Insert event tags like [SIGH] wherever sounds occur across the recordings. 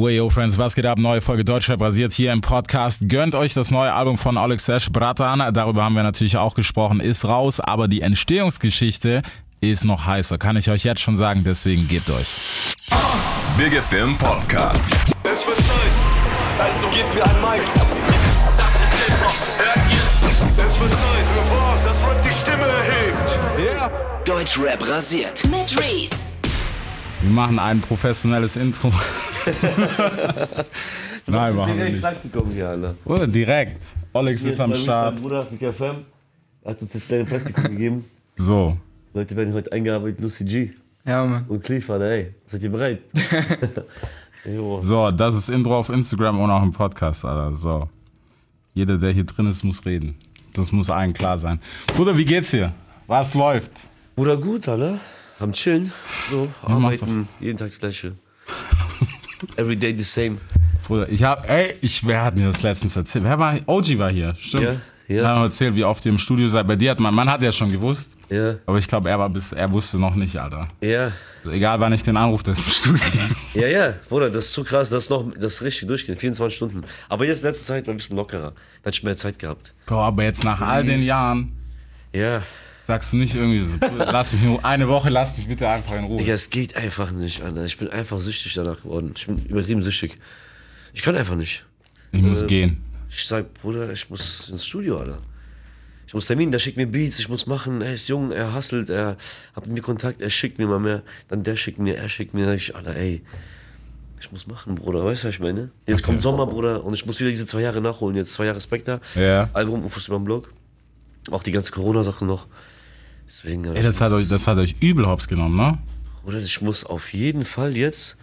Wayo Friends, was geht ab? Neue Folge Deutschrap basiert hier im Podcast. Gönnt euch das neue Album von Alex Sash, Bratan. Darüber haben wir natürlich auch gesprochen. Ist raus, aber die Entstehungsgeschichte ist noch heißer. Kann ich euch jetzt schon sagen, deswegen gebt euch. Big FM Podcast. Es wird Zeit, also gebt mir ein Mic. Das ist Hip-Hop, hört ihr? Es wird Zeit für was, das Rap die Stimme erhebt. Deutschrap rasiert. Mit Reese. Wir machen ein professionelles Intro. [LAUGHS] Nein, machen wir nicht. Praktikum hier, Alter. Oder direkt. Alex Hier ist am Start. Mein Bruder, Mika FM, hat uns das kleine Praktikum gegeben. So. Leute werden heute eingearbeitet, Lucy G Ja, Mann. und Cliff, Alter, ey. Seid ihr bereit? [LAUGHS] [LAUGHS] So, das ist Intro auf Instagram und auch im Podcast, Alter. So. Jeder, der hier drin ist, muss reden. Das muss allen klar sein. Bruder, wie geht's dir? Was läuft? Bruder, gut, Alter. Am Chillen. So, Ja, arbeiten. Jeden Tag das Gleiche. [LAUGHS] Every day the same. Bruder, ich hab, ey, ich, wer hat mir das letztens erzählt? Wer war, OG war hier, stimmt. Ja, ja. Er hat erzählt, wie oft ihr im Studio seid. Bei dir hat man, man hat ja schon gewusst. Ja, Aber ich glaube, er war bis, er wusste noch nicht, Alter. ja. Also egal, wann ich den Anruf, der ist im Studio. [LAUGHS] Ja, ja, Bruder, das ist so krass, das ist noch, das ist richtig durchgehend, 24 Stunden. Aber jetzt letzte Zeit war ein bisschen lockerer. Da hatte ich mehr Zeit gehabt. Bro, aber jetzt nach all den Jahren Ja, sagst du nicht irgendwie so, lass mich nur eine Woche, lass mich bitte einfach in Ruhe. Digga, es geht einfach nicht, Alter. Ich bin einfach süchtig danach geworden. Ich bin übertrieben süchtig. Ich kann einfach nicht. Ich muss Äh, gehen. Ich sag, Bruder, ich muss ins Studio, Alter. Ich muss Termin, der schickt mir Beats, ich muss machen, er ist jung, er hustelt, er hat mit mir Kontakt, er schickt mir mal mehr, dann der schickt mir, er schickt mir, ich, Alter, ey, ich muss machen, Bruder, weißt du, was ich meine? Jetzt kommt Sommer, Bruder, und ich muss wieder diese zwei Jahre nachholen, jetzt zwei Jahre Spectre, Ja. Album, Ufos über den Blog, auch die ganze Corona-Sache noch. Deswegen, Ey, das hat euch, das hat euch übel hops genommen, ne? Bruder, ich muss auf jeden Fall jetzt.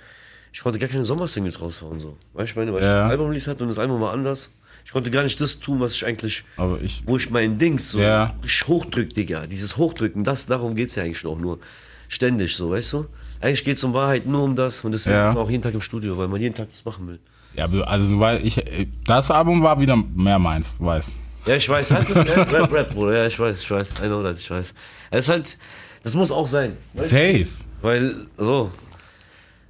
Ich konnte gar keine Sommersingles raushauen, so. Weißt du, ich meine, weil Ja. ich ein Album release hatte und das Album war anders. Ich konnte gar nicht das tun, was ich eigentlich, Aber ich, wo ich mein Dings so Ja. ich hochdrück, Digga. Dieses Hochdrücken, das, darum geht's ja eigentlich auch nur. Ständig so, weißt du? Eigentlich geht's um Wahrheit nur um das und deswegen Ja. auch jeden Tag im Studio, weil man jeden Tag das machen will. ja, also weißt, ich, das Album war wieder mehr meins, du weißt. Ja, ich weiß, halt, das, ja, Rap, Rap, Bruder, ja, ich weiß, ich weiß, I know that, ich weiß. Es ist halt, das muss auch sein. Weißt? Safe. Weil, so.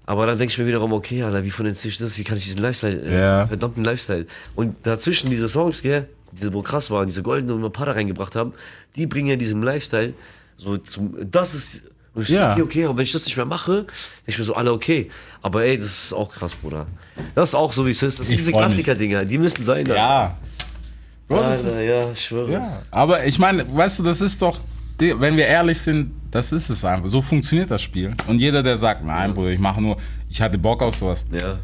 Aber dann denke ich mir wiederum, okay, Alter, wie finanziere ich das? Wie kann ich diesen Lifestyle, äh, Ja. verdammten Lifestyle? Und dazwischen diese Songs, gell, diese, wo krass waren, diese goldenen, wo wir Para reingebracht haben, die bringen ja diesem Lifestyle so zum, das ist, und ich Ja. so, okay, okay, aber wenn ich das nicht mehr mache, denke ich mir so, alle okay. Aber ey, das ist auch krass, Bruder. Das ist auch so, wie es ist. Das sind Ich diese. Klassiker-Dinger, die müssen sein. Alter. Ja. Bro, Alter, ist, ja, ich schwöre. ja. Aber ich meine, weißt du, das ist doch, wenn wir ehrlich sind, das ist es einfach. So funktioniert das Spiel. Und jeder, der sagt, nein, Bruder, ich mache nur, ich hatte Bock auf sowas, Ja,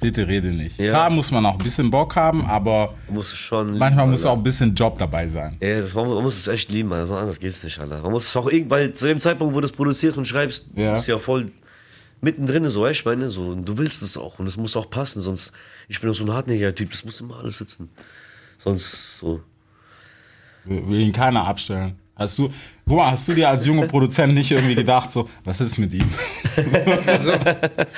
bitte rede nicht. Ja. Klar muss man auch ein bisschen Bock haben, aber muss schon. manchmal lieben, muss Alter. auch ein bisschen Job dabei sein. Ja, das, man, muss- man muss es echt lieben, also anders geht's nicht, Alter. Man muss es auch irgendwann, zu dem Zeitpunkt, wo du es produzierst und schreibst, Ja. bist du ja voll mittendrin, so, ich meine, so, und du willst es auch und es muss auch passen, sonst, ich bin auch so ein hartnäckiger Typ, das muss immer alles sitzen. Sonst, so. Will will ihn keiner abstellen. Hast du, guck mal, hast du dir als junger [LAUGHS] Produzent nicht irgendwie gedacht, so, was ist mit ihm? [LAUGHS] Also,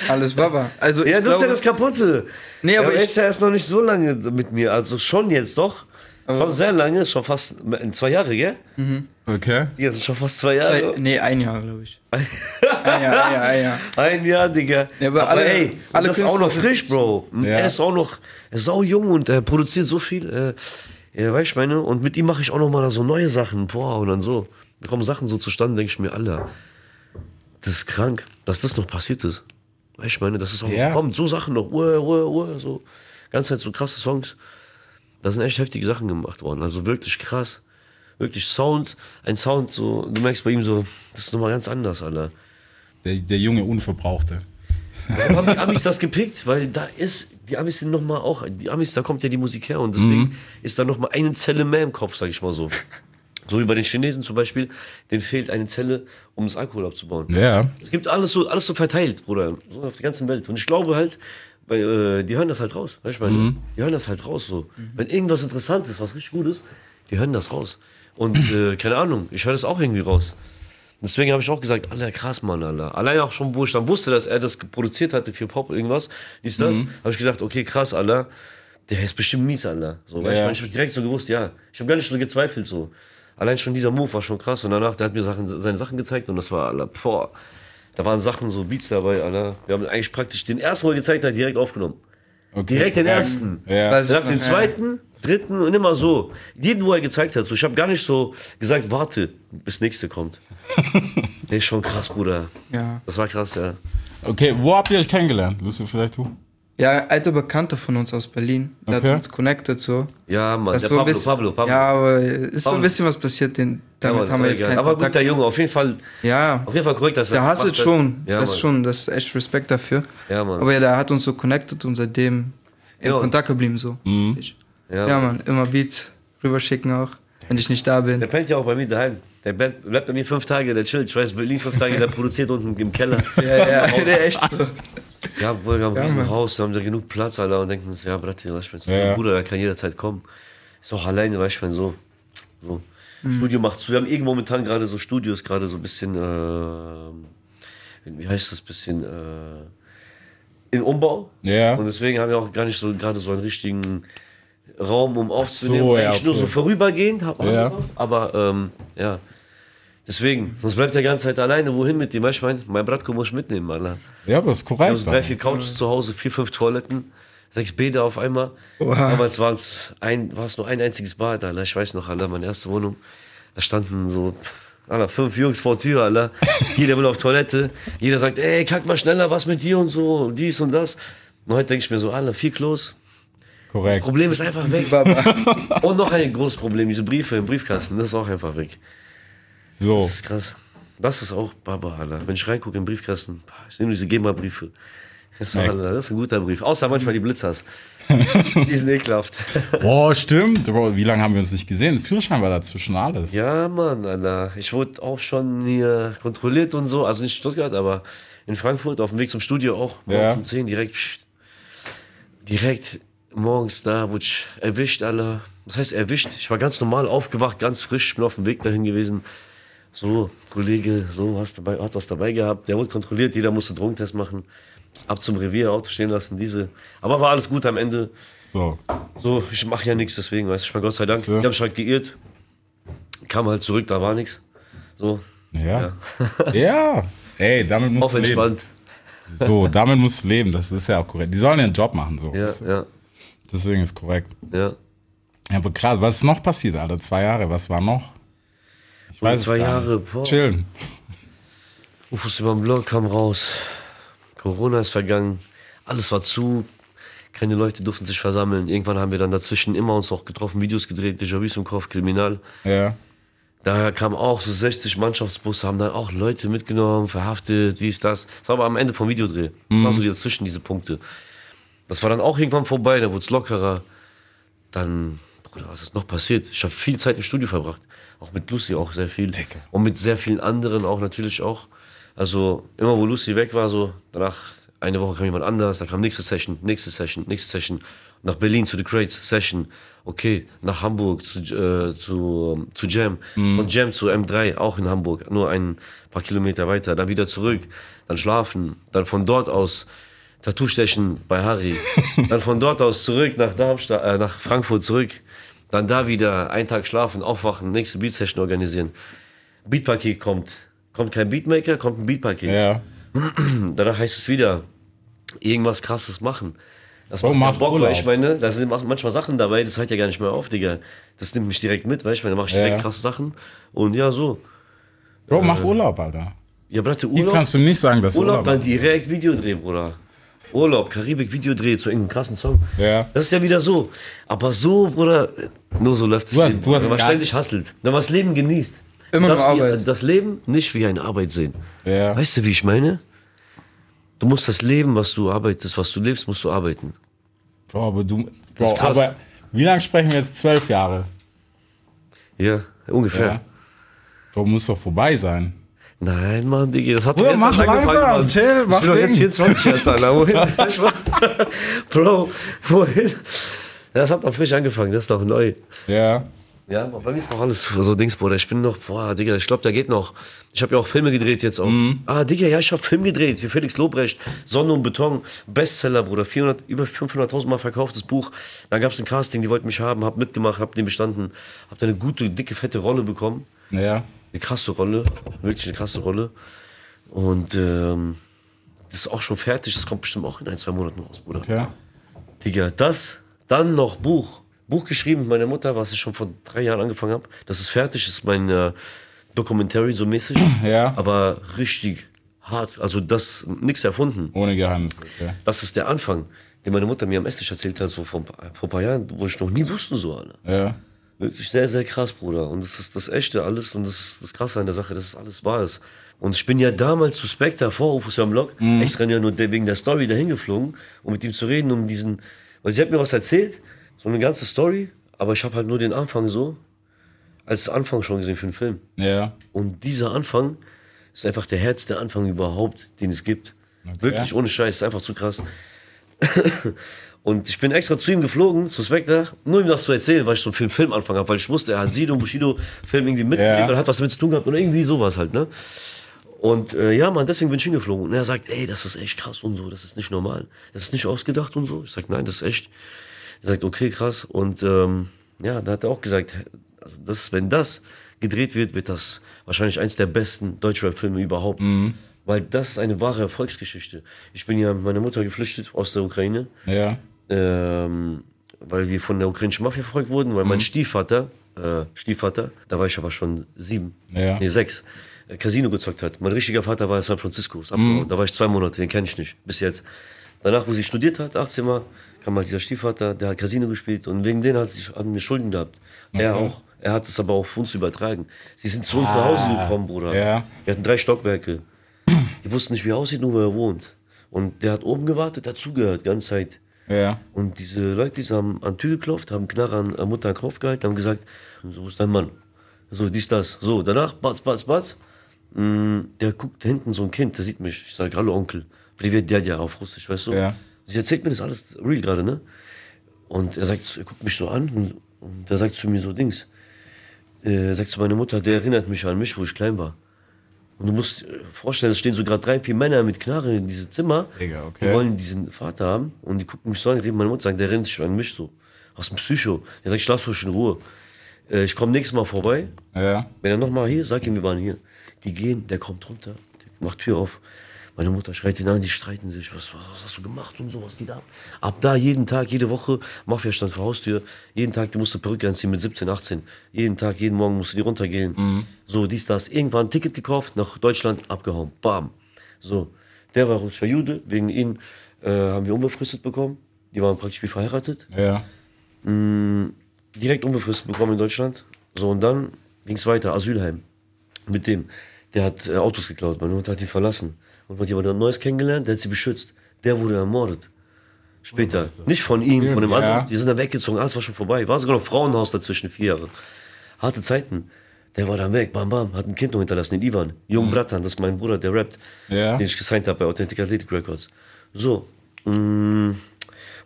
alles Baba. Also, Ja, das ist ja glaube, das Kaputte. Nee, aber er ich- ist ja erst noch nicht so lange mit mir, also schon jetzt doch. Schon sehr lange, schon fast zwei Jahre, gell? Okay. Ja, das ist schon fast zwei zwei, Jahre. nee, ein Jahr, glaube ich. [LAUGHS] ein Jahr, ein Jahr, ein Jahr. Digga. Ja, aber aber alle- ey, alle das ist auch noch frisch, Bro. Ja. Er ist auch noch er ist sau jung und er produziert so viel. Äh, ja, weißt du, meine, und mit ihm mache ich auch noch mal so neue Sachen. Boah, und dann so. Da kommen Sachen so zustande, denke ich mir, Alter, das ist krank, dass das noch passiert ist. Weißt du, meine, das ist auch Ja. kommt, so Sachen noch, uah, uah, uah, so. Ganz Zeit so krasse Songs. Da sind echt heftige Sachen gemacht worden. Also wirklich krass. Wirklich Sound, ein Sound, so, du merkst bei ihm so, das ist nochmal ganz anders, Alter. Der, der junge Unverbrauchte. Warum haben die Amis das gepickt? Weil da ist, die Amis sind nochmal auch, die Amis, da kommt ja die Musik her und deswegen Mhm. ist da nochmal eine Zelle mehr im Kopf, sag ich mal so. So wie bei den Chinesen zum Beispiel, denen fehlt eine Zelle, um das Alkohol abzubauen. Ja. Es gibt alles so, alles so verteilt, Bruder, so auf der ganzen Welt. Und ich glaube halt, weil, äh, die hören das halt raus, weißt du, meine? Mhm. Die hören das halt raus, so. Wenn irgendwas interessant ist, was richtig gut ist, die hören das raus. Und, äh, keine Ahnung, ich höre das auch irgendwie raus. Deswegen habe ich auch gesagt, Alter, krass, Mann, Alter. Allein auch schon, wo ich dann wusste, dass er das produziert hatte für Pop, irgendwas, dies, das, Mhm. habe ich gedacht, okay, krass, Alter. Der ist bestimmt mies, Alter. So, weißt Ja. du, ich habe direkt so gewusst, ja. Ich habe gar nicht so gezweifelt, so. Allein schon dieser Move war schon krass. Und danach, der hat mir Sachen, seine Sachen gezeigt und das war, Alter, boah. Da waren Sachen, so Beats dabei, Alter. Wir haben eigentlich praktisch den ersten, er gezeigt hat, direkt aufgenommen. Okay. Direkt den Ja. ersten. Ja. Nach noch, den zweiten, dritten und immer so. Jeden, wo er gezeigt hat. So, ich habe gar nicht so gesagt, warte, bis nächste kommt. [LAUGHS] Der ist schon krass, Bruder. Ja. Das war krass, ja. Okay, wo habt ihr euch kennengelernt? Lucy, vielleicht du? Ja, alter Bekannter von uns aus Berlin. Der Okay. hat uns connected so. Ja, Mann. Das Der ist so ein Pablo, bisschen, Pablo, Pablo. Ja, aber ist so ein Pablo. bisschen was passiert, den, damit Ja, Mann, haben wir jetzt keinen Aber Kontakt. guter Junge, auf jeden Fall, Ja, auf jeden Fall korrekt, dass er der das gemacht hat. schon. Ja, das Mann. ist schon, das ist echt Respekt dafür. Ja, Mann. Aber ja, der hat uns so connected und seitdem in Ja. Kontakt geblieben so. Ich. Ja, Ja, Mann. Mann, immer Beats rüberschicken auch, wenn ich nicht da bin. Der pennt ja auch bei mir daheim. Der bleibt bleibt bei mir fünf Tage, der chillt. Ich weiß, Berlin fünf Tage, der produziert unten im Keller. [LAUGHS] Ja, ja, [LAUGHS] der echt so. Ja, Bruder, wir haben ein Ja, riesen Mann. Haus, wir haben da genug Platz, Alter, und denken uns, ja, Bratte, was ich mein, so, Ja, ja. Bruder, der kann jederzeit kommen. Ist auch alleine, weißt du, wenn so. so. Mhm. Studio macht zu. Wir haben irgendwo momentan gerade so Studios, gerade so ein bisschen, äh, wie heißt das, bisschen, äh, in Umbau. Ja. Und deswegen haben wir auch gar nicht so gerade so einen richtigen Raum, um aufzunehmen. so, ja, Eigentlich nur okay. so vorübergehend, wir Ja. was, aber ähm, ja. Deswegen, sonst bleibt er die ganze Zeit alleine. Wohin mit dem? Weißt du, mein, mein Bratko muss ich mitnehmen, Alter. Ja, aber das ist Wir korrekt. haben so drei, vier Couches zu Hause, vier, fünf Toiletten, sechs Bäder auf einmal. Damals war es ein, war's nur ein einziges Bad, Alter. Ich weiß noch, Alter, meine erste Wohnung. Da standen so Alter, fünf Jungs vor der Tür, Alter. [LAUGHS] Jeder will auf Toilette. Jeder sagt, ey, kack mal schneller, was mit dir und so, und dies und das. Und heute denke ich mir so, Alter, vier Klos. korrekt. Problem ist einfach weg. [LAUGHS] Und noch ein großes Problem, diese Briefe im Briefkasten, das ist auch einfach weg. So. Das ist krass. Das ist auch Baba, Alter. Wenn ich reingucke im Briefkasten, ich nehme diese GEMA-Briefe. Das, das ist ein guter Brief. Außer manchmal die Blitzers. [LAUGHS] die sind ekelhaft. Boah, stimmt. Bro, wie lange haben wir uns nicht gesehen? Führerschein war dazwischen alles. ja, Mann, Alter. Ich wurde auch schon hier kontrolliert und so. Also nicht in Stuttgart, aber in Frankfurt, auf dem Weg zum Studio auch. Morgens Ja. um 10 direkt. Direkt morgens da wurde ich erwischt, Alter. Was heißt erwischt? Ich war ganz normal aufgewacht, ganz frisch, bin auf dem Weg dahin gewesen. So, Kollege, so, hast dabei, hat was dabei gehabt. Der wurde kontrolliert, jeder musste Drogentest machen. Ab zum Revier, Auto stehen lassen, diese. Aber war alles gut am Ende. So. So, ich mache ja nichts, deswegen, weißt du, ich meine, Gott sei Dank. So. Die haben sich halt geirrt. Kam halt zurück, da war nichts. So, Ja. Ja. [LAUGHS] Ey, damit musst auf du leben. entspannt. So, damit musst du leben. Das ist ja auch korrekt. Die sollen ihren Job machen, so. Ja, weißt du? ja, Deswegen ist korrekt. ja. Ja, aber krass, was ist noch passiert, Alter? Zwei Jahre, was war noch? Ich weiß zwei Jahre, boah. Chillen. Ufos über den Blog kam raus. Corona ist vergangen. Alles war zu. Keine Leute durften sich versammeln. Irgendwann haben wir dann dazwischen immer uns auch getroffen, Videos gedreht, Déjà-vus im Kopf, Kriminal. Ja. Daher kamen auch so 60 Mannschaftsbusse, haben dann auch Leute mitgenommen, verhaftet, dies, das. Das war aber am Ende vom Videodreh. Das war so dazwischen, diese Punkte. Das war dann auch irgendwann vorbei, da wurde es lockerer. Dann, Bruder, was ist noch passiert? Ich habe viel Zeit im Studio verbracht. Auch mit Lucy auch sehr viel. Dicke. Und mit sehr vielen anderen auch natürlich auch. Also immer wo Lucy weg war, so danach eine Woche kam jemand anders, dann kam nächste Session, nächste Session, nächste Session. Nach Berlin zu The Crates, Session. Okay, nach Hamburg zu, äh, zu, zu Jam. Von Jam zu M3, auch in Hamburg, nur ein paar Kilometer weiter. Dann wieder zurück, dann schlafen. Dann von dort aus Tattoo stechen bei Harry. [LAUGHS] dann von dort aus zurück nach Darmstadt, äh, nach Frankfurt zurück. Dann da wieder einen Tag schlafen, aufwachen, nächste Beat-Session organisieren. Beatpaket kommt. Kommt kein Beatmaker, kommt ein Beatpaket. Ja. [CLEARS THROAT] Danach heißt es wieder, irgendwas krasses machen. Das Oh, macht mach ja Bock, Urlaub. weil ich meine, da sind manchmal Sachen dabei, das hört ja gar nicht mehr auf, Digga. Das nimmt mich direkt mit, weißt du, da mach ich direkt Ja. krasse Sachen. Und ja, so. Bro, mach Urlaub, Alter. Ja, Bratte, Urlaub, kannst du nicht sagen, dass Urlaub, Urlaub, dann direkt Videodreh, Bruder. Urlaub, Karibik, Videodreh zu irgendeinem krassen Song. Ja. Das ist ja wieder so. Aber so, Bruder, nur so läuft es. Du hast- du hast Wenn man ständig hustelt. Wenn man das Leben genießt. Immer nur Arbeit. Das Leben nicht wie eine Arbeit sehen. Ja. Weißt du, wie ich meine? Du musst das Leben, was du arbeitest, was du lebst, musst du arbeiten. Bro, aber du. Bro, aber wie lange sprechen wir jetzt? Zwölf Jahre. Ja, ungefähr. Ja. Bro, muss doch vorbei sein. Nein, Mann, Digga, das hat Bruder, mach langsam, Mann. chill, mach ich bin doch jetzt Ding. 24 erst, Alter. Wohin? [LAUGHS] Bro, wohin? Das hat noch frisch angefangen, das ist noch neu. Ja. Ja, aber bei mir ist noch alles so Dings, Bruder. Ich bin noch, boah, Digga, ich glaube, da geht noch. Ich habe ja auch Filme gedreht jetzt auch. Mhm. Ah, Digga, ja, ich habe Film gedreht für Felix Lobrecht. Sonne und Beton, Bestseller, Bruder. 400, über 500.000 Mal verkauftes Buch. Dann gab es ein Casting, die wollten mich haben, hab mitgemacht, hab den bestanden. Hab da eine gute, dicke, fette Rolle bekommen. Ja. Eine krasse Rolle, wirklich eine krasse Rolle. Und ähm, das ist auch schon fertig, das kommt bestimmt auch in ein, zwei Monaten raus, Bruder. Okay. Digga, das, dann noch Buch. Buch geschrieben mit meiner Mutter, was ich schon vor drei Jahren angefangen habe. Das ist fertig, ist mein äh, Documentary so mäßig. [CLEARS THROAT] Ja. Aber richtig hart. Also das, nichts erfunden. Ohne Geheimnis. Okay. Das ist der Anfang, den meine Mutter mir am Esstisch erzählt hat, so vor, ein paar- vor ein paar Jahren, wo ich noch nie wusste, so, Alter. Ja. Wirklich sehr, sehr krass, Bruder. Und das ist das Echte alles und das ist das Krasse an der Sache, dass es alles wahr ist. Und ich bin ja damals zu Spectre vor Ufus am Blog, extra ja nur wegen der Story dahin geflogen, um mit ihm zu reden, um diesen. Weil sie hat mir was erzählt, so eine ganze Story, aber ich habe halt nur den Anfang so, als Anfang schon gesehen für den Film. Ja. Und dieser Anfang ist einfach der Herz der Anfang überhaupt, den es gibt. Wirklich ohne Scheiß, ist einfach zu krass. [LAUGHS] und ich bin extra zu ihm geflogen, zu Spectre, nur ihm das zu erzählen, weil ich so einen Film, Film anfangen habe, weil ich wusste, er hat Sido und Bushido Film irgendwie mitgegeben Ja. und hat was damit zu tun gehabt und irgendwie sowas halt, ne? Und äh, ja, man, deswegen bin ich hingeflogen. Und er sagt, ey, das ist echt krass und so, das ist nicht normal. Das ist nicht ausgedacht und so. Ich sag, nein, das ist echt. Er sagt, okay, krass. Und ähm, ja, da hat er auch gesagt, also das, wenn das gedreht wird, wird das wahrscheinlich eins der besten Deutschrap-Filme überhaupt. Weil das ist eine wahre Erfolgsgeschichte. Ich bin ja mit meiner Mutter geflüchtet aus der Ukraine, Ja. ähm, weil wir von der ukrainischen Mafia verfolgt wurden, weil mein Stiefvater, äh, Stiefvater, da war ich aber schon sieben, Ja. nee, sechs, Casino gezockt hat. Mein richtiger Vater war in San Francisco, abgehauen. da war ich zwei Monate, den kenne ich nicht, bis jetzt. Danach, wo sie studiert hat, 18 Mal, kam halt dieser Stiefvater, der hat Casino gespielt und wegen denen hat sie hat mir Schulden gehabt. Er auch. Er hat es aber auch auf uns übertragen. Sie sind zu uns nach Hause gekommen, Bruder. ja. Wir hatten drei Stockwerke. Die wussten nicht, wie er aussieht, nur wo er wohnt. Und der hat oben gewartet, dazugehört, ganze Zeit. Ja. Und diese Leute, die haben an die Tür geklopft, haben Knarre an an Mutter an den Kopf gehalten, haben gesagt, so, ist dein Mann? So, dies, das. So, danach, batz, batz, batz. Mm, Der guckt hinten so ein Kind, der sieht mich. Ich sage, hallo Onkel. Privet Dядя auf Russisch, weißt du? Ja. Sie erzählt mir das alles real gerade, ne? Und er sagt, er guckt mich so an und, und er sagt zu mir so Dings. Äh, Er sagt zu meiner Mutter, der erinnert mich an mich, wo ich klein war. Und du musst dir vorstellen, es stehen so gerade drei, vier Männer mit Knarre in diesem Zimmer. Digga, okay. Die wollen diesen Vater haben und die gucken mich so an, reden meine Mutter, sagen, der erinnert sich an mich so. Aus dem Psycho. Er sagt, ich lass euch in Ruhe. Äh, ich komme nächstes Mal vorbei. Ja. Wenn er nochmal hier ist, sag ihm, wir waren hier. Die gehen, der kommt runter, der macht Tür auf. Meine Mutter schreit ihn an, die streiten sich. Was, was hast du gemacht und so, was geht ab? Ab da jeden Tag, jede Woche, Mafia stand vor Haustür. Jeden Tag, die musste Perücke anziehen mit 17, 18. Jeden Tag, jeden Morgen musste die runtergehen. So, dies, das. Irgendwann ein Ticket gekauft, nach Deutschland, abgehauen. Bam. So. Der war russischer Jude, wegen ihm äh, haben wir unbefristet bekommen. Die waren praktisch wie verheiratet Ja. direkt unbefristet bekommen in Deutschland. So, und dann ging es weiter, Asylheim. Mit dem. Der hat äh, Autos geklaut, meine Mutter hat ihn verlassen. Und hat jemand Neues kennengelernt, der hat sie beschützt. Der wurde ermordet. Später. Nicht von ihm, von dem Ja. anderen. Die sind dann weggezogen, alles war schon vorbei. War sogar noch Frauenhaus dazwischen, vier Jahre. Harte Zeiten. Der war dann weg, bam, bam, hat ein Kind noch hinterlassen, den Ivan. Jung Bratan, das ist mein Bruder, der rappt, Ja. den ich gesigned habe bei Authentic Athletic Records. So. mm,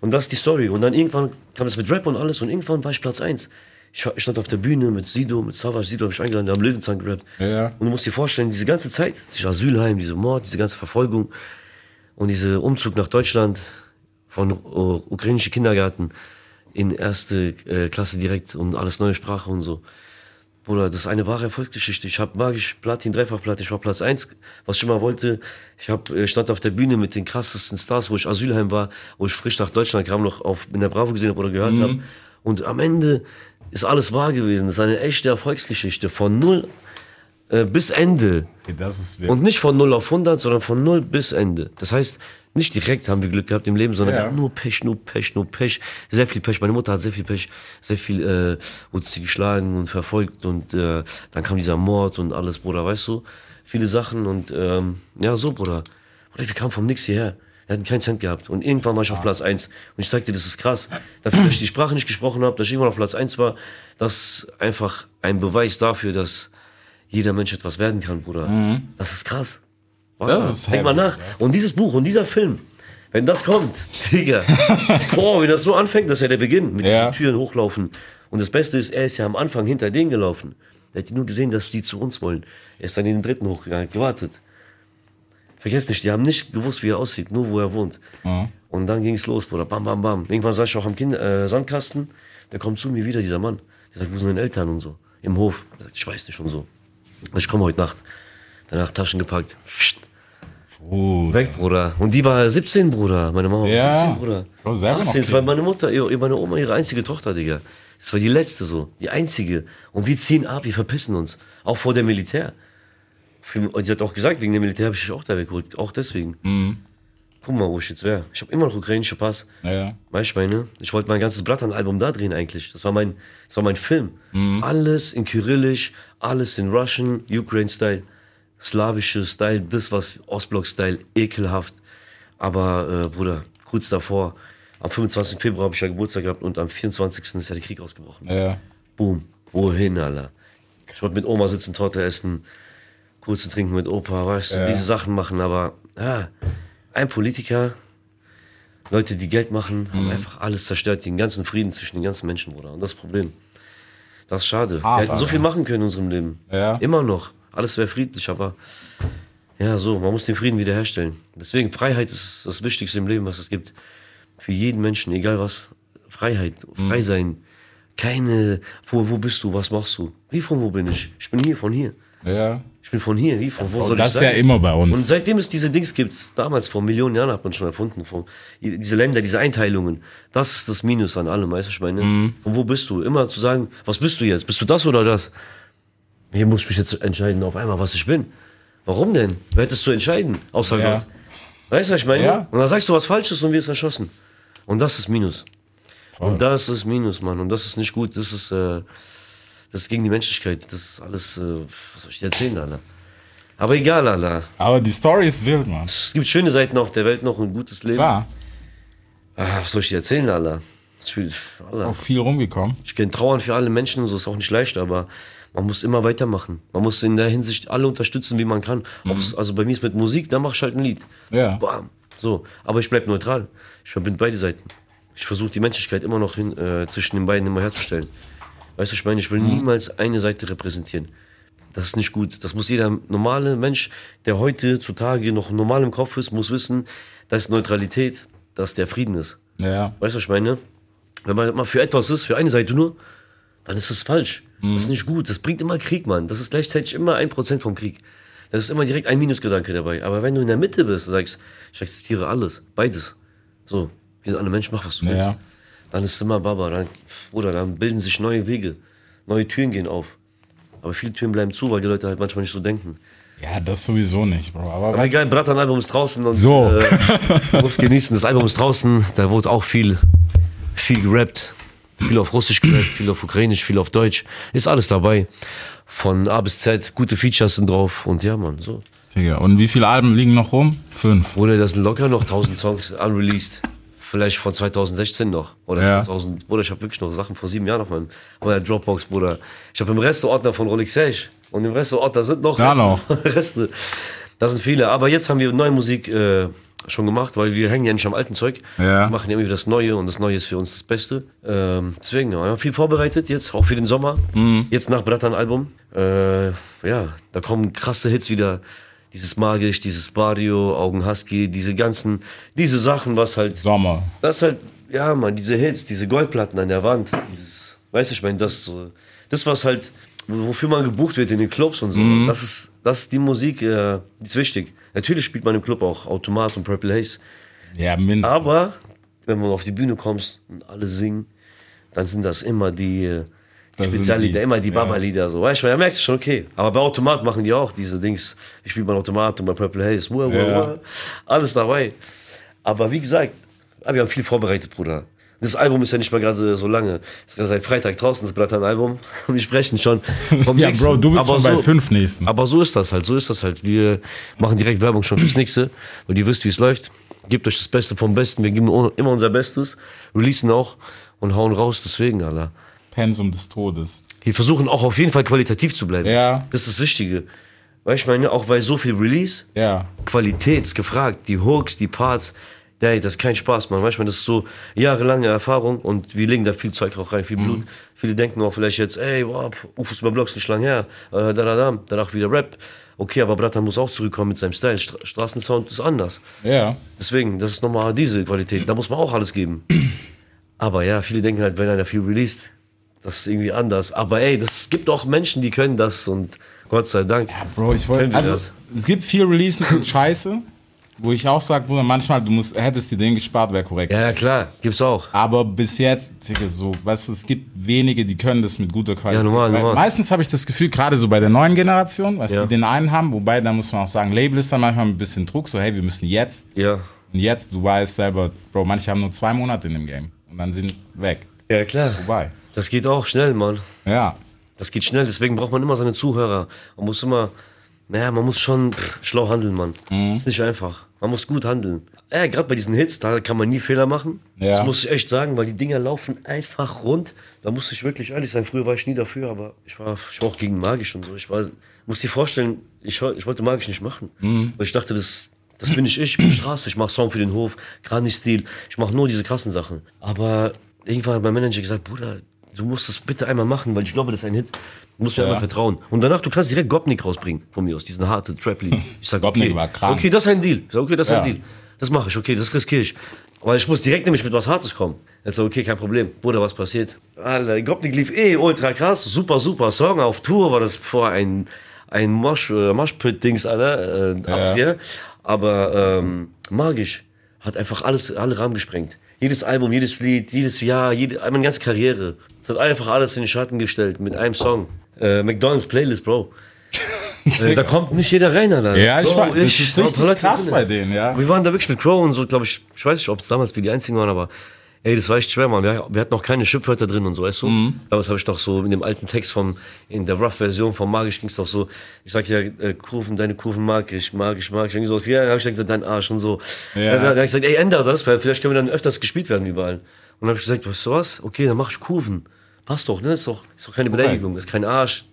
Und das ist die Story. Und dann irgendwann kam es mit Rap und alles und irgendwann war ich Platz 1. Ich ich stand auf der Bühne mit Sido, mit Savage, Sido habe ich eingeladen, der am Löwenzahn gerappt. Ja. Und du musst dir vorstellen, diese ganze Zeit, dieses Asylheim, diese Mord, diese ganze Verfolgung und dieser Umzug nach Deutschland von uh, ukrainischen Kindergarten in erste äh, Klasse direkt und alles neue Sprache und so. Bruder, das ist eine wahre Erfolgsgeschichte. Ich habe magisch Platin, Dreifachplatin, ich war Platz 1, was ich immer wollte. Ich hab, äh, stand auf der Bühne mit den krassesten Stars, wo ich Asylheim war, wo ich frisch nach Deutschland kam, noch auf, in der Bravo gesehen habe oder gehört habe. Und am Ende ist alles wahr gewesen. Das ist eine echte Erfolgsgeschichte. Von null äh, bis Ende. Okay, das ist wirklich. Und nicht von 0 auf 100, sondern von 0 bis Ende. Das heißt, nicht direkt haben wir Glück gehabt im Leben, sondern Ja. nur Pech, nur Pech, nur Pech. Sehr viel Pech. Meine Mutter hat sehr viel Pech. Sehr viel äh, wurde sie geschlagen und verfolgt. Und äh, dann kam dieser Mord und alles, Bruder, weißt du? Viele Sachen und ähm, ja, so, Bruder. Bruder, wir kamen vom Nix hierher. Wir hatten keinen Cent gehabt. Und irgendwann war ich auf Platz 1. Und ich dir, das ist krass. Dafür, dass ich die Sprache nicht gesprochen habe, dass ich irgendwann auf Platz 1 war, das ist einfach ein Beweis dafür, dass jeder Mensch etwas werden kann, Bruder. Das ist krass. Wahnsinn. Das ist Denk mal nach. Und dieses Buch und dieser Film, wenn das kommt, [LAUGHS] Digga, boah, wenn das so anfängt, das ist ja der Beginn, mit Ja. diesen Türen hochlaufen. Und das Beste ist, er ist ja am Anfang hinter denen gelaufen. Er hat nur gesehen, dass die zu uns wollen. Er ist dann in den dritten hochgegangen, hat gewartet. Vergesst nicht, die haben nicht gewusst, wie er aussieht, nur wo er wohnt. Und dann ging es los, Bruder. Bam, bam, bam. Irgendwann saß ich auch am kind äh, Sandkasten. Der kommt zu mir wieder, dieser Mann. Der sagt, wo sind deine Eltern und so. Im Hof. Er sagt, ich weiß nicht und so. Ich komme heute Nacht. Danach Taschen gepackt. Oh, Weg, Bruder. Und die war 17, Bruder. Meine Mama war Ja. 17, Bruder. Bro, selber noch 18, das war meine Mutter, ihr- meine Oma, ihre einzige Tochter, Digga. Das war die letzte so, die einzige. Und wir ziehen ab, wir verpissen uns. Auch vor dem Militär. Für- Und sie hat auch gesagt, wegen dem Militär habe ich dich auch da weggeholt. Auch deswegen. Mhm. Guck mal, wo ich jetzt wäre. Ich habe immer noch ukrainische Pass. Ja. Weißt du, meine? Ich wollte mein ganzes Blattern-Album da drehen eigentlich. Das war mein, das war mein Film. Alles in Kyrillisch, alles in Russian, Ukraine-Style, slawische Style, das was Ostblock-Style, ekelhaft. Aber, äh, Bruder, kurz davor, am 25. Februar habe ich ja Geburtstag gehabt und am 24. ist ja der Krieg ausgebrochen. Ja. Boom. Wohin, Alter? Ich wollte mit Oma sitzen, Torte essen, kurze trinken mit Opa, weißt du, Ja. diese Sachen machen, aber ja, ein Politiker, Leute, die Geld machen, Mhm. haben einfach alles zerstört, den ganzen Frieden zwischen den ganzen Menschen, Bruder. Und das Problem. Das ist schade. Hart, Wir hätten so viel machen können in unserem Leben. Ja. Immer noch. Alles wäre friedlich, aber ja, so, man muss den Frieden wiederherstellen. Deswegen, Freiheit ist das Wichtigste im Leben, was es gibt. Für jeden Menschen, egal was. Freiheit, Mhm. frei sein. Keine, wo, wo bist du, was machst du? Wie von wo bin ich? Ich bin hier, von hier. Ja. Ich bin von hier, wie von wo soll das ich ist sein? ja immer bei uns. Und seitdem es diese Dings gibt, damals vor Millionen Jahren hat man schon erfunden, von, diese Länder, diese Einteilungen, das ist das Minus an allem, weißt du, ich meine? Mhm. Von wo bist du? Immer zu sagen, was bist du jetzt? Bist du das oder das? Hier muss ich mich jetzt entscheiden auf einmal, was ich bin. Warum denn? Wer hättest du entscheiden, außer Ja. Gott? Weißt du, was ich meine? Ja. Und dann sagst du was Falsches und wirst erschossen. Und das ist Minus. Voll. Und das ist Minus, Mann. Und das ist nicht gut. Das ist, äh, das ist gegen die Menschlichkeit. Das ist alles, äh, was soll ich dir erzählen, Alter? Aber egal, Alter. Aber die Story ist wild, Mann. Es gibt schöne Seiten auf der Welt noch, ein gutes Leben. Klar. Ah, was soll ich dir erzählen, Alter? Ich, will, Alter. Auch viel rumgekommen. ich kenne Trauern für alle Menschen und so, ist auch nicht leicht, aber man muss immer weitermachen. Man muss in der Hinsicht alle unterstützen, wie man kann. Ob's, also bei mir ist mit Musik, da mache ich halt ein Lied. Ja. Bam. So. Aber ich bleib neutral. Ich verbinde beide Seiten. Ich versuche die Menschlichkeit immer noch hin, äh, zwischen den beiden immer herzustellen. Weißt du, ich meine, ich will niemals eine Seite repräsentieren. Das ist nicht gut. Das muss jeder normale Mensch, der heute zutage noch normal im Kopf ist, muss wissen, dass Neutralität, dass der Frieden ist. Ja. Weißt du, was ich meine? Wenn man mal für etwas ist, für eine Seite nur, dann ist das falsch. Das ist nicht gut. Das bringt immer Krieg, Mann. Das ist gleichzeitig immer ein Prozent vom Krieg. Das ist immer direkt ein Minusgedanke dabei. Aber wenn du in der Mitte bist und sagst, ich akzeptiere alles, beides, so, wir sind alle Menschen, mach was du willst, Ja. Dann ist es immer Baba. Dann, oder dann bilden sich neue Wege, neue Türen gehen auf. Aber viele Türen bleiben zu, weil die Leute halt manchmal nicht so denken. Ja, das sowieso nicht, Bro. Aber Aber egal, Bratan-Album ist draußen. Und, So. Äh, [LAUGHS] du musst genießen. Das Album ist draußen. Da wurde auch viel, viel gerappt. Viel auf Russisch gerappt, viel auf Ukrainisch, viel auf Deutsch. Ist alles dabei. Von A bis Z. Gute Features sind drauf. Und ja, Mann, so. Digga, und wie viele Alben liegen noch rum? Fünf. Bruder, das sind locker noch 1000 Songs unreleased. Vielleicht von 2016 noch. Oder Ja. 2000. Bruder, ich habe wirklich noch Sachen vor sieben Jahren auf meinem, meiner Dropbox, Bruder. Ich habe im Resteordner von Rolex Sage. Und im Resteordner sind noch Ja, Reste. noch. [LAUGHS] Reste. Das sind viele. Aber jetzt haben wir neue Musik äh, schon gemacht, weil wir hängen ja nicht am alten Zeug. Ja. Wir machen ja immer wieder das Neue und das Neue ist für uns das Beste. Ähm, deswegen, wir haben viel vorbereitet jetzt, auch für den Sommer. Mhm. Jetzt nach Bratan-Album. Äh, ja, da kommen krasse Hits wieder. Dieses Magisch, dieses Barrio, Augen Husky, diese ganzen, diese Sachen, was halt Sommer. das halt, ja, man, diese Hits, diese Goldplatten an der Wand, dieses, weißt du, ich meine, das, so- das, was halt, wo- wofür man gebucht wird in den Clubs und so, das ist, das ist die Musik, äh, die ist wichtig. Natürlich spielt man im Club auch Automat und Purple Haze, Ja, mindestens. aber wenn man auf die Bühne kommt und alle singen, dann sind das immer die, Speziallieder, immer die. Baba-Lieder, so, weißt du, da merkst du schon, okay. Aber bei Automat machen die auch diese Dings, ich spiele beim Automat und bei Purple Haze, wow, Ja. wow, alles dabei. Aber wie gesagt, ah, wir haben viel vorbereitet, Bruder. Das Album ist ja nicht mal gerade so lange. Es ist gerade seit Freitag draußen, das Bratan-Album. Und [LAUGHS] wir sprechen schon vom [LAUGHS] Ja, nächsten. Bro, du bist Aber schon bei so- fünf nächsten. Aber so ist das halt, so ist das halt. Wir machen direkt Werbung schon fürs nächste, weil ihr wisst, wie es läuft. Gebt euch das Beste vom Besten. Wir geben immer unser Bestes, releasen auch und hauen raus. Deswegen, Alter. Pensum des Todes. Wir versuchen auch auf jeden Fall qualitativ zu bleiben. Ja. Das ist das Wichtige. Weißt du, ich meine, auch bei so viel Release, Ja. Qualität ist gefragt. Die Hooks, die Parts, ey, das ist kein Spaß, man. Weißt du, das ist so jahrelange Erfahrung und wir legen da viel Zeug auch rein, viel Blut. Viele denken auch vielleicht jetzt, ey, wow, Ufos über Blocks nicht lang her, äh, da, da, da, danach wieder Rap. Okay, aber Bratan muss auch zurückkommen mit seinem Style. Stra Straßensound ist anders. Ja. Deswegen, das ist nochmal diese Qualität. Da muss man auch alles geben. [CLEARS THROAT] Aber ja, viele denken halt, wenn einer viel released, das ist irgendwie anders. Aber ey, das gibt auch Menschen, die können das und Gott sei Dank. Ja, Bro, ich wollte. Also, das? es gibt viel Releasen und Scheiße. wo ich auch sage, Bruder, manchmal, du musst, hättest dir den gespart, wäre korrekt. Ja, ja, klar, gibt's auch. Aber bis jetzt, Digga, so, weißt du, es gibt wenige, die können das mit guter Qualität. Ja, normal, Weil normal. Meistens habe ich das Gefühl, gerade so bei der neuen Generation, weißt du, Ja. die den einen haben, wobei, da muss man auch sagen, Label ist dann manchmal ein bisschen Druck, so, hey, wir müssen jetzt, Ja. und jetzt, du weißt selber, Bro, manche haben nur zwei Monate in dem Game und dann sind weg. Ja, klar. Vorbei. Das geht auch schnell, Mann. Ja. Das geht schnell, deswegen braucht man immer seine Zuhörer. Man muss immer, naja, man muss schon pff, schlau handeln, Mann. Mhm. Ist nicht einfach. Man muss gut handeln. Ja, gerade bei diesen Hits, da kann man nie Fehler machen. Ja. Das muss ich echt sagen, weil die Dinger laufen einfach rund. Da muss ich wirklich ehrlich sein. Früher war ich nie dafür, aber ich war, ich war auch gegen Magisch und so. Ich war, muss dir vorstellen, ich, ich wollte Magisch nicht machen. Mhm. Weil ich dachte, das, das bin ich, ich bin Straße. Ich mache Song für den Hof, Grani-Stil. Ich mache nur diese krassen Sachen. Aber irgendwann hat mein Manager gesagt, Bruder, du musst das bitte einmal machen, weil ich glaube, das ist ein Hit. Du musst mir Ja. einmal vertrauen. Und danach, du kannst direkt Gopnik rausbringen von mir aus, diesen harten Trap-Lied. [LAUGHS] Ich sag, Gopnik okay, war krank. okay, das ist ein Deal. Ich sag, okay, das ist Ja. ein Deal. Das mache ich, okay, das riskiere ich. Aber ich muss direkt nämlich mit was Hartes kommen. Also, okay, kein Problem. Bruder, was passiert? Alter, Gopnik lief eh ultra krass. Super, super Song. Auf Tour war das vor ein, ein Mosh, äh, Moshpit-Dings, Alter. Äh, Abdreh. Aber ähm, magisch. Hat einfach alles, alle Rahmen gesprengt. Jedes Album, jedes Lied, jedes Jahr, jede, meine ganze Karriere. Es hat einfach alles in den Schatten gestellt mit einem Song. Äh, McDonalds Playlist, Bro. [LAUGHS] Äh, da kommt nicht jeder rein, Alter. Ja, ich Bro, weiß, das ist richtig krass drin. bei denen, ja. Wir waren da wirklich mit Crow und so, glaube ich. Ich weiß nicht, ob es damals wie die einzigen waren, aber ey, das war echt schwer, Mann. Wir, wir hatten noch keine Schimpfwörter drin und so, weißt du? Mhm. Damals habe ich noch so in dem alten Text vom, in der Rough-Version von Magisch ging es doch so, ich sag ja, äh, Kurven, deine Kurven mag ich, mag ich, mag ich. Irgendwie so, ja, dann habe ich gesagt, dein Arsch und so. Ja. Dann, dann habe ich gesagt, ey, änder das, weil vielleicht können wir dann öfters gespielt werden überall. Und dann habe ich gesagt, weißt du was? Okay, dann mach ich Kurven. Passt doch, ne? Ist doch, ist doch keine Beleidigung, ist kein Arsch.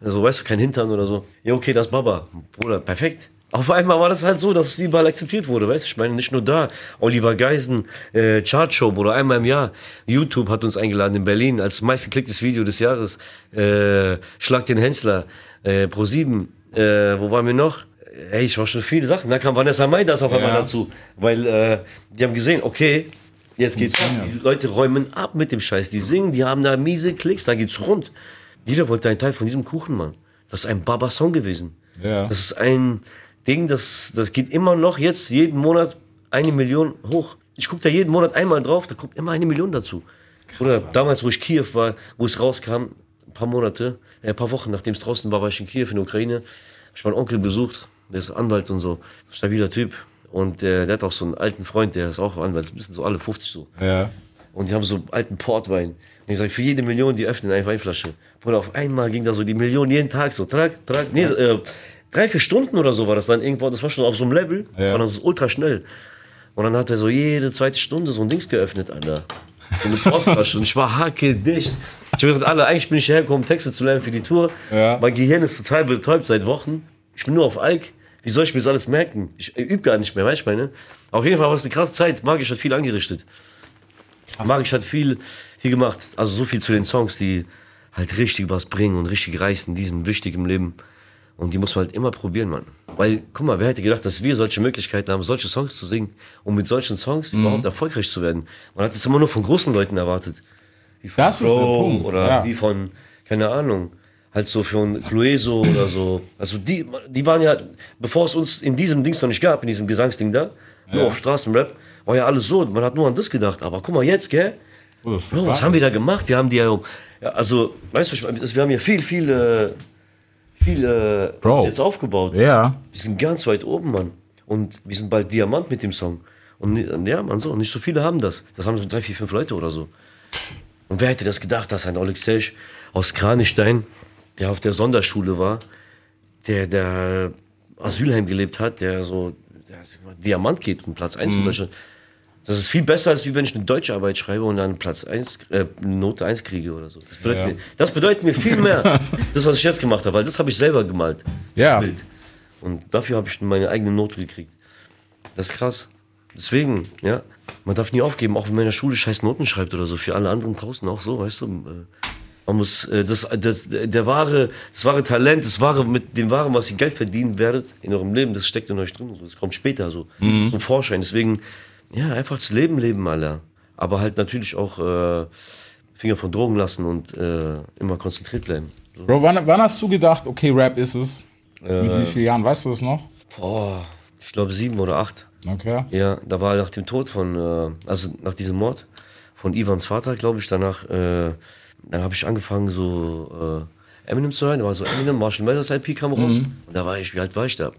Also, weißt du, kein Hintern oder so. Ja, okay, das ist Baba. Bruder, perfekt. Auf einmal war das halt so, dass es überall akzeptiert wurde, weißt du? Ich meine, nicht nur da. Oliver Geisen, äh, Chartshow, Bruder, einmal im Jahr. YouTube hat uns eingeladen in Berlin als meistgeklicktes Video des Jahres. Äh, Schlag den Hensler, äh, Pro7. Äh, wo waren wir noch? Ey, ich war schon viele Sachen. Da kam Vanessa Meidas auf einmal Ja. dazu. Weil äh, die haben gesehen, okay, jetzt geht's. Die Leute räumen ab mit dem Scheiß. Die singen, die haben da miese Klicks, da geht's rund. Jeder wollte einen Teil von diesem Kuchen, Mann. Das ist ein Baba-Song gewesen. Ja. Das ist ein Ding, das, das geht immer noch jetzt jeden Monat eine Million hoch. Ich gucke da jeden Monat einmal drauf, da kommt immer eine Million dazu. Oder damals, wo ich Kiew war, wo es rauskam, ein paar Monate, äh, ein paar Wochen nachdem es draußen war, war ich in Kiew in der Ukraine. Hab ich meinen Onkel besucht, der ist Anwalt und so, stabiler Typ. Und äh, der hat auch so einen alten Freund, der ist auch Anwalt, ein bisschen so alle 50 so. Ja. Und die haben so alten Portwein. Und ich sage, für jede Million, die öffnen eine Weinflasche. Bruder, auf einmal ging da so die Million jeden Tag so, trag, trag, nee, äh, drei, vier Stunden oder so war das dann irgendwo, das war schon auf so einem Level, das Ja. war dann so ultra schnell. Und dann hat er so jede zweite Stunde so ein Dings geöffnet, Alter. So eine Portflasche. und ich war hakeldicht. Ich habe gesagt, Alter, eigentlich bin ich hergekommen, Texte zu lernen für die Tour. Ja. Mein Gehirn ist total betäubt seit Wochen. Ich bin nur auf Alk. Wie soll ich mir das alles merken? Ich äh, übe gar nicht mehr, weißt du, meine? Auf jeden Fall war es eine krasse Zeit. Magisch hat viel angerichtet. Magisch hat viel, viel gemacht. Also so viel zu den Songs, die halt richtig was bringen und richtig reißen, diesen wichtig im Leben. Und die muss man halt immer probieren, Mann. Weil, guck mal, wer hätte gedacht, dass wir solche Möglichkeiten haben, solche Songs zu singen und mit solchen Songs Mhm. überhaupt erfolgreich zu werden. Man hat es immer nur von großen Leuten erwartet. Wie von Das ist der Punkt, Oder ja. wie von, keine Ahnung, halt so von Clueso oder so. Also die, die waren ja, bevor es uns in diesem Dings noch nicht gab, in diesem Gesangsding da, nur auf Straßenrap, war ja alles so, man hat nur an das gedacht. Aber guck mal jetzt, gell? Bro, was haben wir da gemacht? Wir haben die ja, ja also, weißt du, das- wir haben ja viel, viel, äh, viel äh, Bro. jetzt aufgebaut. Ja. Wir sind ganz weit oben, Mann. Und wir sind bald Diamant mit dem Song. Und ja, man, so, nicht so viele haben das. Das haben so drei, vier, fünf Leute oder so. Und wer hätte das gedacht, dass ein Oleg Selch aus Kranichstein, der auf der Sonderschule war, der, der Asylheim gelebt hat, der so der Diamant geht und Platz 1 in Deutschland. Das ist viel besser, als wie wenn ich eine deutsche Arbeit schreibe und dann Platz 1, äh, Note 1 kriege oder so. Das bedeutet, Ja. mir, das bedeutet mir viel mehr, [LAUGHS] das, was ich jetzt gemacht habe, weil das habe ich selber gemalt. Ja. Bild. Und dafür habe ich meine eigene Note gekriegt. Das ist krass. Deswegen, ja, man darf nie aufgeben, auch wenn man in der Schule scheiß Noten schreibt oder so. Für alle anderen draußen auch so, weißt du. äh, Man muss, äh, das, das, der wahre, das wahre Talent, das wahre, mit dem wahren, was ihr Geld verdienen werdet in eurem Leben, das steckt in euch drin. und so. Das kommt später so, zum Vorschein. Deswegen, ja, einfach das Leben leben, Alter. Aber halt natürlich auch äh, Finger von Drogen lassen und äh, immer konzentriert bleiben. Bro, wann, wann hast du gedacht, okay, Rap ist es? Mit wie vielen Jahren, weißt du das noch? Boah, ich glaube sieben oder acht. Okay. Ja, da war nach dem Tod von, äh, also nach diesem Mord von Ivans Vater, glaube ich, danach, äh, dann habe ich angefangen so äh, Eminem zu hören. Da war so Eminem, Marshall Mathers LP kam raus. Und da war ich, wie alt war ich da? Puh,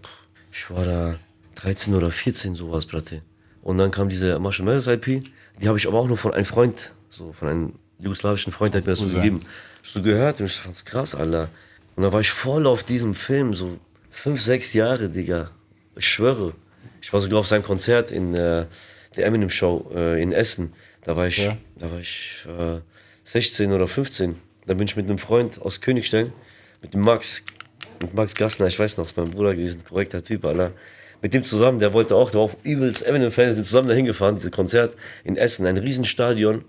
Ich war da 13 oder 14, sowas, Platte. Und dann kam diese Marshall Mathers LP. Die habe ich aber auch nur von einem Freund, so von einem jugoslawischen Freund, der hat mir das so gegeben. So gehört und ich fand's krass, Alter. Und da war ich voll auf diesem Film, so fünf, sechs Jahre, Digga. Ich schwöre. Ich war sogar auf seinem Konzert in äh, der Eminem Show äh, in Essen. Da war ich, Ja. da war ich äh, 16 oder 15. Da bin ich mit einem Freund aus Königstein, mit dem Max, mit Max Gassner, ich weiß noch, ist mein Bruder gewesen, korrekter Typ, Alter. Mit dem zusammen, der wollte auch, der war auch übelst Eminem-Fan, sind zusammen dahin gefahren, dieses Konzert in Essen, ein Riesenstadion.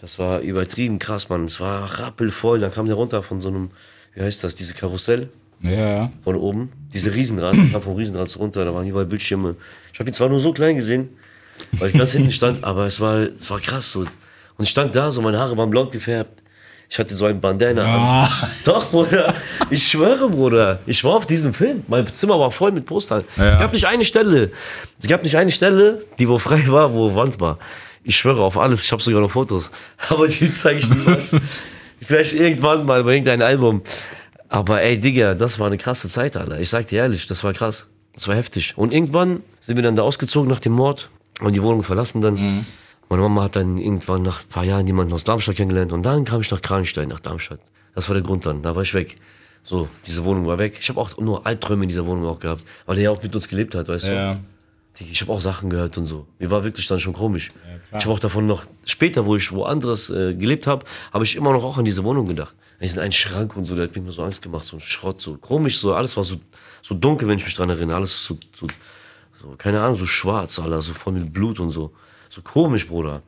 Das war übertrieben krass, Mann. Es war rappelvoll. Dann kam der runter von so einem, wie heißt das, diese Karussell Ja, ja. von oben. Diese Riesenrad, der kam vom Riesenrad runter, da waren überall Bildschirme. Ich habe ihn zwar nur so klein gesehen, weil ich ganz hinten stand, [LAUGHS] aber es war, es war krass so. Und ich stand da, so meine Haare waren blond gefärbt. Ich hatte so ein Bandana an. [LAUGHS] Doch, Bruder. Ich schwöre, Bruder. Ich war auf diesem Film. Mein Zimmer war voll mit Postern. Ja. Es gab nicht eine Stelle. Es gab nicht eine Stelle, die wo frei [LAUGHS] war, wo Wand war. Ich schwöre auf alles. Ich habe sogar noch Fotos. [LAUGHS] Aber die zeige ich niemals. Vielleicht irgendwann mal bei irgendeinem Album. Aber ey, Digga, das war eine krasse Zeit, Alter. Ich sag dir ehrlich, das war krass. Das war heftig. Und irgendwann sind wir dann da ausgezogen nach dem Mord und die Wohnung verlassen dann. Meine Mama hat dann irgendwann nach ein paar Jahren jemanden aus Darmstadt kennengelernt und dann kam ich nach Kranstein, nach Darmstadt. Das war der Grund dann. Da war ich weg. So, diese Wohnung war weg. Ich habe auch nur Albträume in dieser Wohnung auch gehabt, weil er ja auch mit uns gelebt hat, weißt du. Ja. Digga, Ich habe auch Sachen gehört und so. Mir war wirklich dann schon komisch. klar. ich habe auch davon noch, später, wo ich woanders äh, gelebt habe, habe ich immer noch auch an diese Wohnung gedacht. Es ist ein Schrank und so, der hat mir nur so Angst gemacht, so ein Schrott, so komisch, so alles war so, so dunkel, wenn ich mich dran erinnere. Alles so, so, so keine Ahnung, so schwarz, Alter, so voll mit Blut und so. So komisch, Bruder.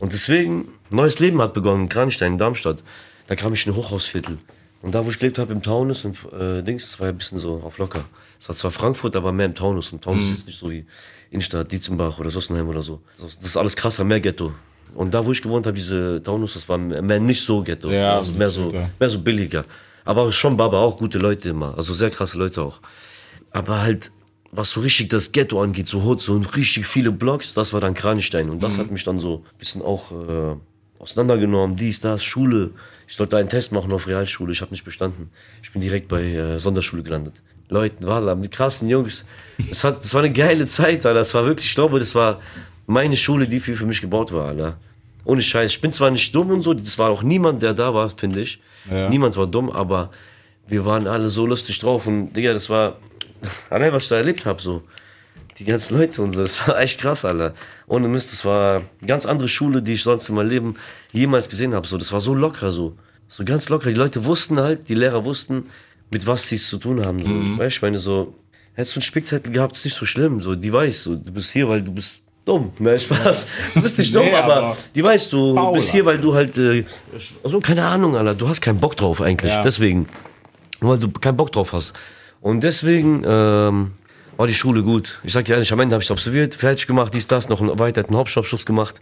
Und deswegen, neues Leben hat begonnen in Kranstein, in Darmstadt. Da kam ich in ein Hochhausviertel. Und da, wo ich gelebt habe, im Taunus, und, äh, Dings, das war ja ein bisschen so auf locker. Es war zwar Frankfurt, aber mehr im Taunus. Und Taunus ist jetzt nicht so wie Innenstadt, Dietzenbach oder Sossenheim oder so. Das ist alles krasser, mehr Ghetto. Und da, wo ich gewohnt habe, diese Taunus, das war mehr nicht so Ghetto. Ja, also mehr so, mehr so billiger. Aber schon Baba, auch gute Leute immer. Also sehr krasse Leute auch. Aber halt, was so richtig das Ghetto angeht, so Hut, so richtig viele Blocks, das war dann Kranstein. Und das hat mich dann so ein bisschen auch äh, auseinandergenommen. Dies, das, Schule. Ich sollte einen Test machen auf Realschule, ich habe nicht bestanden. Ich bin direkt bei äh, Sonderschule gelandet. Leuten, war da mit krassen Jungs. Das, hat, das war eine geile Zeit, Alter. Das war wirklich, ich glaube, das war meine Schule, die für, für mich gebaut war, Alter. Ohne Scheiß. Ich bin zwar nicht dumm und so, das war auch niemand, der da war, finde ich. Ja. Niemand war dumm, aber wir waren alle so lustig drauf und Digga, das war allein, was ich da erlebt habe, so. Die ganzen Leute und so, das war echt krass, Alter. Ohne Mist, das war eine ganz andere Schule, die ich sonst in meinem Leben jemals gesehen habe. So, das war so locker, so. So ganz locker. Die Leute wussten halt, die Lehrer wussten, mit was sie es zu tun haben. So. Mhm. Weißt du, ich meine, so, hättest du einen Spickzettel gehabt, ist nicht so schlimm. So, die weiß, so, du bist hier, weil du bist dumm. Nein, [LAUGHS] Spaß. Du bist nicht [LAUGHS] dumm, Nee, aber, aber die weiß, du faul, bist hier, weil du halt, äh, also keine Ahnung, Alter, du hast keinen Bock drauf eigentlich. Ja. Deswegen. Nur weil du keinen Bock drauf hast. Und deswegen ähm, war die Schule gut. Ich sag dir ehrlich, am Ende habe ich absolviert, fertig gemacht, dies, das, noch einen erweiterten Hauptschulabschluss gemacht.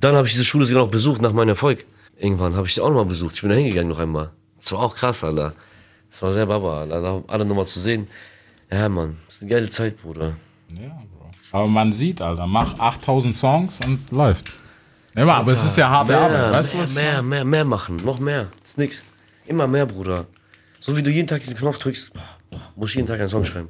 Dann habe ich diese Schule sogar noch besucht nach meinem Erfolg. Irgendwann habe ich sie auch noch mal besucht. Ich bin da hingegangen noch einmal. Das war auch krass, Alter. Das war sehr baba, Alter. Alle nochmal zu sehen. Ja, Mann, das ist eine geile Zeit, Bruder. Ja, Bro. Aber man sieht, Alter, mach 8000 Songs und läuft. Immer, aber es ist ja harte mehr, Arbeit. Weißt du mehr, was? mehr, mehr, mehr machen, noch mehr. Das ist nix. Immer mehr, Bruder. So wie du jeden Tag diesen Knopf drückst, boah, muss ich jeden Tag einen Song schreiben.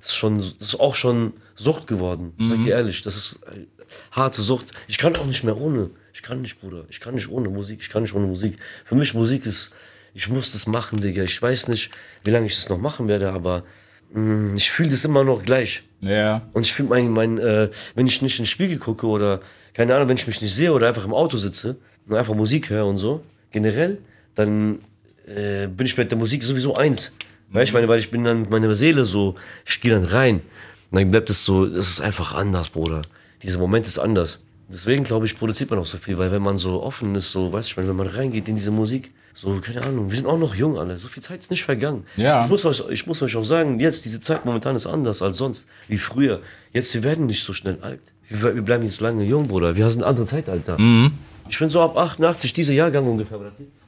Das ist, schon, das ist auch schon Sucht geworden. Sag Mhm. dir ehrlich, das ist äh, harte Sucht. Ich kann auch nicht mehr ohne. Ich kann nicht, Bruder. Ich kann nicht ohne Musik. Ich kann nicht ohne Musik. Für mich Musik ist, ich muss das machen, Digga. Ich weiß nicht, wie lange ich das noch machen werde, aber mh, ich fühle das immer noch gleich. Ja. Und ich finde, mein, mein, äh, wenn ich nicht in den Spiegel gucke oder, keine Ahnung, wenn ich mich nicht sehe oder einfach im Auto sitze und einfach Musik höre und so, generell, dann äh, bin ich mit der Musik sowieso eins. Weißt du, ich meine, weil ich bin dann mit meiner Seele so, ich gehe dann rein. Und dann bleibt es so, es ist einfach anders, Bruder. Dieser Moment ist anders. Deswegen, glaube ich, produziert man auch so viel, weil wenn man so offen ist, so, weißt du, ich meine, wenn man reingeht in diese Musik, so, keine Ahnung, wir sind auch noch jung alle, so viel Zeit ist nicht vergangen. Ja. Ich muss euch, ich muss euch auch sagen, jetzt, diese Zeit momentan ist anders als sonst, wie früher. Jetzt, wir werden nicht so schnell alt. Wir, wir bleiben jetzt lange jung, Bruder. Wir sind ein anderes Zeitalter. Ich finde so ab 88, dieser Jahrgang ungefähr,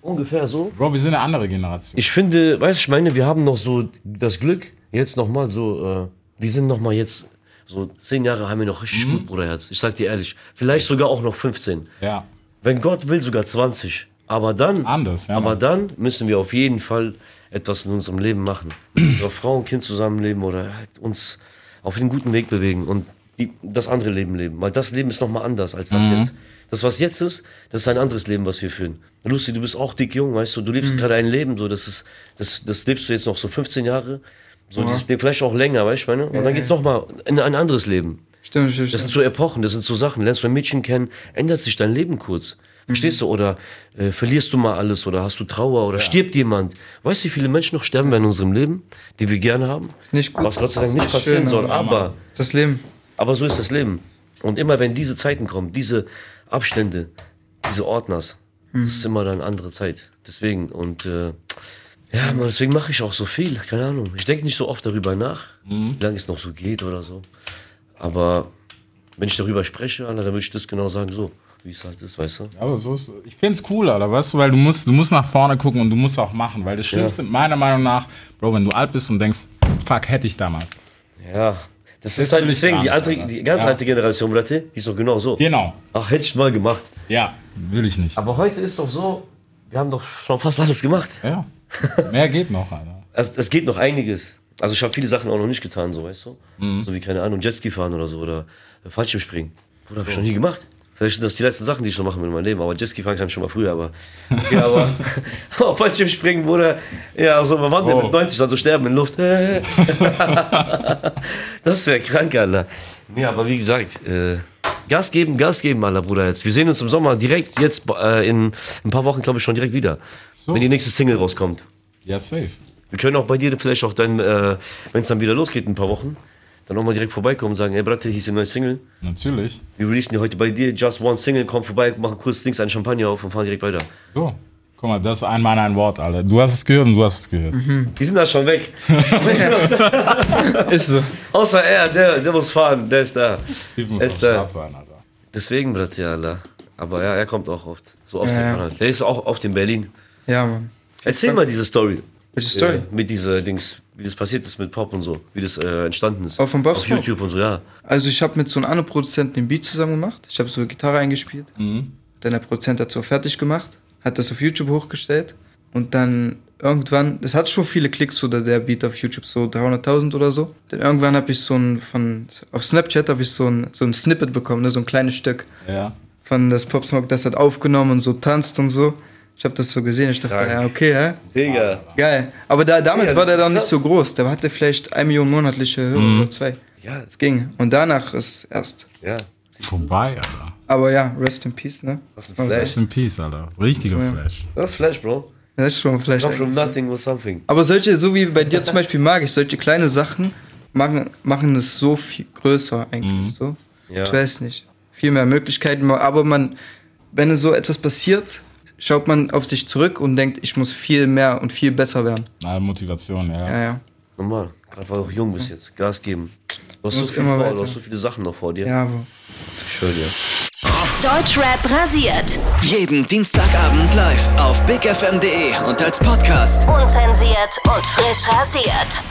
ungefähr so. Bro, wir sind eine andere Generation. Ich finde, weißt du, ich meine, wir haben noch so das Glück, jetzt nochmal so wir sind noch mal jetzt, so zehn Jahre haben wir noch richtig Mhm. gut, Bruderherz. Ich sag dir ehrlich. Vielleicht sogar auch noch 15. Ja. Wenn Gott will, sogar 20. Aber dann, Anders, ja, aber Mann. dann müssen wir auf jeden Fall etwas in unserem Leben machen. Mit unserer Frau und Kind zusammenleben oder halt uns auf einen guten Weg bewegen und die, das andere Leben leben. Weil das Leben ist nochmal anders als das Mhm. jetzt. Das, was jetzt ist, das ist ein anderes Leben, was wir führen. Lucy, du bist auch dick jung, weißt du, du lebst gerade ein Leben, so, das, ist, das, das lebst du jetzt noch so 15 Jahre, so dieses Leben, vielleicht auch länger, weißt du, meine? Und dann geht's noch nochmal in ein anderes Leben. Stimmt, stimmt, Das sind so Epochen, das sind so Sachen. Lernst du ein Mädchen kennen, ändert sich dein Leben kurz. Verstehst du? Oder äh, verlierst du mal alles oder hast du Trauer oder stirbt jemand. Weißt du, wie viele Menschen noch sterben werden in unserem Leben, die wir gerne haben? Ist nicht gut. Was Gott sei Dank nicht passieren schön, soll. Aber, Das Leben. aber so ist das Leben. Und immer wenn diese Zeiten kommen, diese Abstände, diese Ordners, das ist immer dann andere Zeit. Deswegen und äh, ja, man, deswegen mache ich auch so viel. Keine Ahnung. Ich denke nicht so oft darüber nach, wie lange es noch so geht oder so. Aber wenn ich darüber spreche, Alter, dann würde ich das genau sagen, so, wie es halt ist, weißt du? Aber so ist, ich find's cool, Alter, weißt du, weil du musst, du musst nach vorne gucken und du musst auch machen, weil das Schlimmste, meiner Meinung nach, Bro, wenn du alt bist und denkst, fuck, hätte ich damals. Ja. Das ist halt deswegen, die, Alter. die ganz Ja. alte Generation, Bratte, die ist doch genau so. Genau. Ach, hätte ich mal gemacht. Ja, will ich nicht. Aber heute ist doch so, wir haben doch schon fast alles gemacht. Ja. Mehr geht noch, Alter. Also, es geht noch einiges. Also ich habe viele Sachen auch noch nicht getan, so weißt du. Mhm. So wie, keine Ahnung, Jetski fahren oder so oder äh, Fallschirmspringen. Bruder, habe ich noch nie gemacht. Vielleicht sind das die letzten Sachen, die ich noch machen will in meinem Leben. Aber Jetski fahren kann ich schon mal früher, aber. Okay, aber [LAUGHS] auf Fallschirmspringen, Bruder. Ja, so man wandert Oh. mit 90, also sterben in Luft. [LAUGHS] das wäre krank, Alter. Ja, aber wie gesagt, äh, Gas geben, Gas geben, Alter, Bruder. Jetzt. Wir sehen uns im Sommer direkt, jetzt äh, in ein paar Wochen, glaube ich, schon direkt wieder. Wenn die nächste Single rauskommt. Ja, safe. Wir können auch bei dir vielleicht auch dann, äh, wenn es dann wieder losgeht in ein paar Wochen, dann auch mal direkt vorbeikommen und sagen, ey Bratte, hier ist die neue Single. Natürlich. Wir releasen die heute bei dir, just one Single, komm vorbei, machen kurz links einen Champagner auf und fahren direkt weiter. So. Guck mal, das ist ein Mann, ein Wort, Alter. Du hast es gehört und du hast es gehört. Die sind da schon weg. [LAUGHS] Ist so. Außer er, der, der muss fahren, der ist da. Steve muss ist da. stark sein, Alter. Deswegen, Bratte, Alter. Aber ja, er kommt auch oft. So oft. Ja. Ja. Der ist auch oft in Berlin. Ja, Mann. Erzähl mal diese Story. Welche Story? Mit dieser Dings, wie das passiert ist mit Pop und so. Wie das äh, entstanden ist. Auch von Pop Auf? YouTube und so, ja. Also ich habe mit so einem anderen Produzenten den Beat zusammen gemacht. Ich habe so Gitarre eingespielt. Dann der Produzent hat so fertig gemacht, hat das auf YouTube hochgestellt und dann irgendwann, das hat schon viele Klicks so der, der Beat auf YouTube, so 300.000 oder so. Dann irgendwann habe ich so ein von auf Snapchat habe ich so ein so ein Snippet bekommen, ne, so ein kleines Stück Ja. von das Pop Smoke, das hat aufgenommen und so tanzt und so. Ich habe das so gesehen, ich dachte, Krank. ja, okay, hä? Digga. Geil. Aber da, damals Ja, war der noch nicht so groß. Der hatte vielleicht eine Million monatliche Hörer oder zwei. Ja, Es ging. Und danach ist erst. ja. Vorbei, Alter. Aber ja, rest in peace, ne? Das ist Man ein Flash. Rest in Peace, Alter. Richtiger Flash. Das ist Flash, Bro. Das ist schon. Come from nothing with something. Aber solche, so wie bei dir zum Beispiel mag ich, solche kleine Sachen machen, machen es so viel größer eigentlich. So. Ja. Ich weiß nicht. Viel mehr Möglichkeiten. Aber man, wenn so etwas passiert, schaut man auf sich zurück und denkt, ich muss viel mehr und viel besser werden. Na, Motivation, ja. Ja, ja. Normal. Gerade weil du auch jung bist jetzt. Gas geben. Du hast, so viel immer vor, du hast so viele Sachen noch vor dir. Ja, aber. Schön, ja. Deutschrap rasiert. Jeden Dienstagabend live auf bigfm.de und als Podcast. Unzensiert und frisch rasiert.